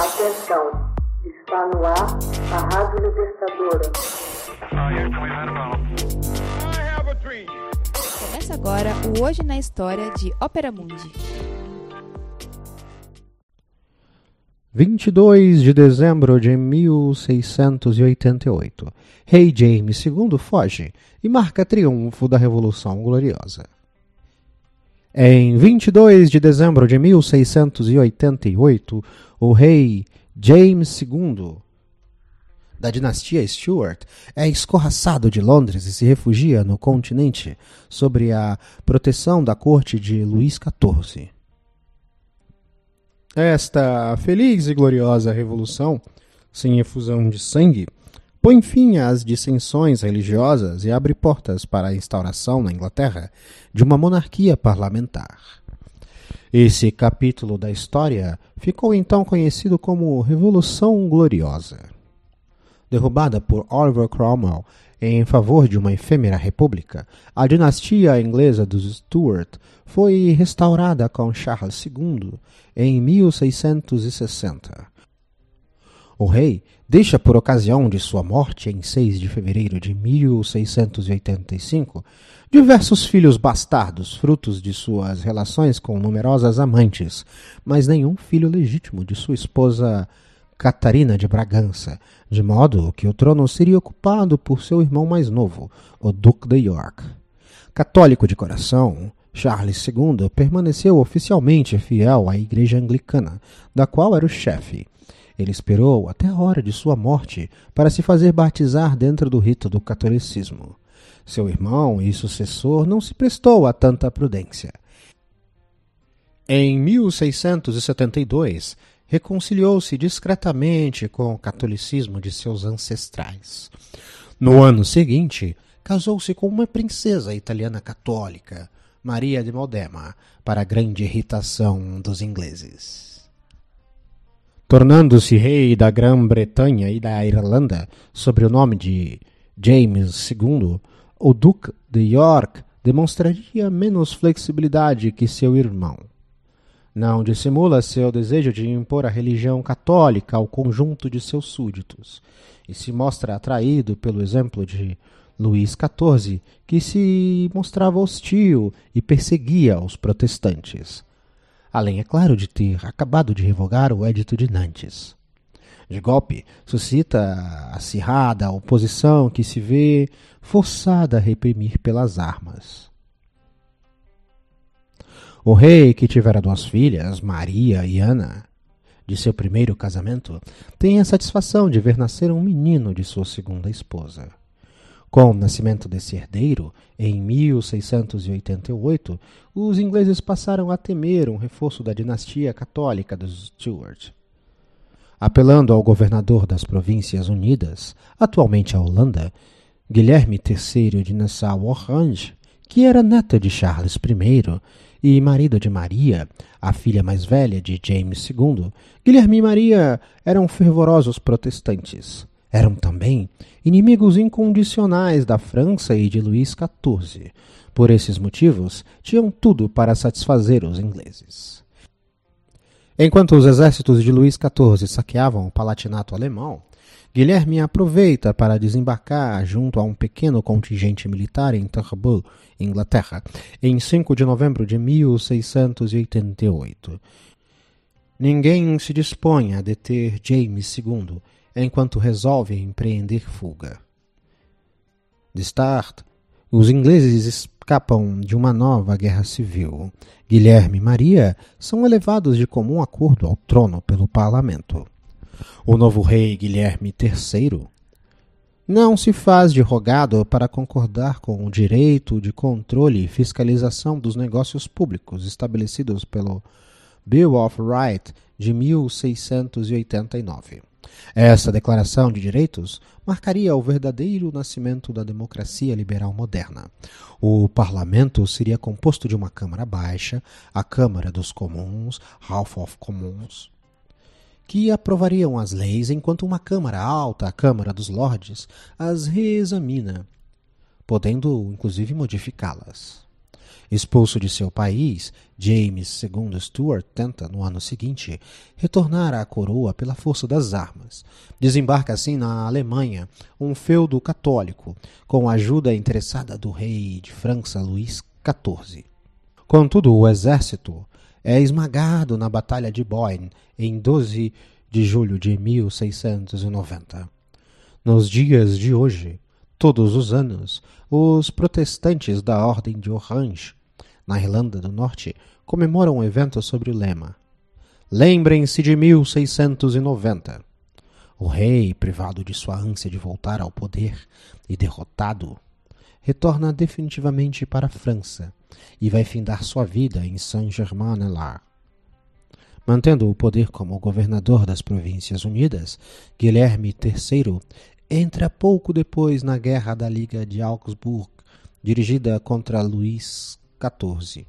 Atenção, está no ar a Rádio Libertadora. Começa agora o Hoje na História de Ópera Mundi. 22 de dezembro de 1688. Rei James II foge e marca triunfo da Revolução Gloriosa. Em 22 de dezembro de 1688, o rei James II, da dinastia Stuart, é escorraçado de Londres e se refugia no continente sob a proteção da corte de Luís XIV. Esta feliz e gloriosa revolução, sem efusão de sangue, põe fim às dissensões religiosas e abre portas para a instauração na Inglaterra de uma monarquia parlamentar. Esse capítulo da história ficou então conhecido como Revolução Gloriosa. Derrubada por Oliver Cromwell em favor de uma efêmera república, a dinastia inglesa dos Stuart foi restaurada com Charles II em 1660. O rei deixa por ocasião de sua morte em 6 de fevereiro de 1685 diversos filhos bastardos, frutos de suas relações com numerosas amantes, mas nenhum filho legítimo de sua esposa Catarina de Bragança, de modo que o trono seria ocupado por seu irmão mais novo, o Duque de York. Católico de coração, Charles II permaneceu oficialmente fiel à Igreja Anglicana, da qual era o chefe. Ele esperou até a hora de sua morte para se fazer batizar dentro do rito do catolicismo. Seu irmão e sucessor não se prestou a tanta prudência. Em 1672, reconciliou-se discretamente com o catolicismo de seus ancestrais. No ano seguinte, casou-se com uma princesa italiana católica, Maria de Modena, para grande irritação dos ingleses. Tornando-se rei da Grã-Bretanha e da Irlanda sob o nome de James II, o Duque de York demonstraria menos flexibilidade que seu irmão. Não dissimula seu desejo de impor a religião católica ao conjunto de seus súditos, e se mostra atraído pelo exemplo de Luís XIV, que se mostrava hostil e perseguia os protestantes. Além, é claro, de ter acabado de revogar o Edito de Nantes. De golpe, suscita acirrada oposição que se vê forçada a reprimir pelas armas. O rei, que tivera duas filhas, Maria e Ana, de seu primeiro casamento, tem a satisfação de ver nascer um menino de sua segunda esposa. Com o nascimento desse herdeiro, em 1688, os ingleses passaram a temer um reforço da dinastia católica dos Stuart. Apelando ao governador das Províncias Unidas, atualmente a Holanda, Guilherme III de Nassau-Orange, que era neta de Charles I, e marido de Maria, a filha mais velha de James II, Guilherme e Maria eram fervorosos protestantes. Eram também inimigos incondicionais da França e de Luís XIV. Por esses motivos, tinham tudo para satisfazer os ingleses. Enquanto os exércitos de Luís XIV saqueavam o Palatinato alemão, Guilherme aproveita para desembarcar junto a um pequeno contingente militar em Turbo, Inglaterra, em 5 de novembro de 1688. Ninguém se dispõe a deter James II enquanto resolve empreender fuga. De start, os ingleses escapam de uma nova guerra civil. Guilherme e Maria são elevados de comum acordo ao trono pelo parlamento. O novo rei Guilherme III não se faz de rogado para concordar com o direito de controle e fiscalização dos negócios públicos estabelecidos pelo Bill of Rights de 1689. Essa declaração de direitos marcaria o verdadeiro nascimento da democracia liberal moderna. O parlamento seria composto de uma Câmara Baixa, a Câmara dos Comuns, House of Commons, que aprovariam as leis enquanto uma Câmara Alta, a Câmara dos Lordes, as reexamina, podendo inclusive modificá-las. Expulso de seu país, James II Stuart tenta, no ano seguinte, retornar à coroa pela força das armas. Desembarca assim na Alemanha, um feudo católico, com a ajuda interessada do rei de França Luís XIV. Contudo, o exército é esmagado na Batalha de Boyne em 12 de julho de 1690. Nos dias de hoje, todos os anos, os protestantes da Ordem de Orange na Irlanda do Norte, comemoram um evento sobre o lema Lembrem-se de 1690. O rei, privado de sua ânsia de voltar ao poder e derrotado, retorna definitivamente para a França e vai findar sua vida em Saint-Germain-en-Laye. Mantendo o poder como governador das Províncias Unidas, Guilherme III entra pouco depois na Guerra da Liga de Augsburg, dirigida contra Luís XIV.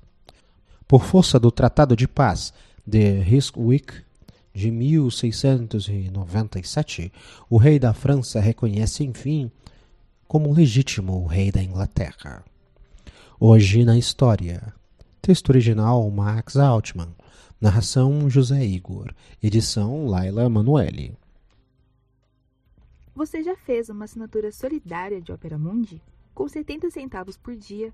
Por força do Tratado de Paz de Ryswick de 1697, o rei da França reconhece, enfim, como legítimo o rei da Inglaterra. Hoje na História. Texto original Max Altman. Narração José Igor. Edição Laila Manuelle. Você já fez uma assinatura solidária de Opera Mundi? Com 70 centavos por dia,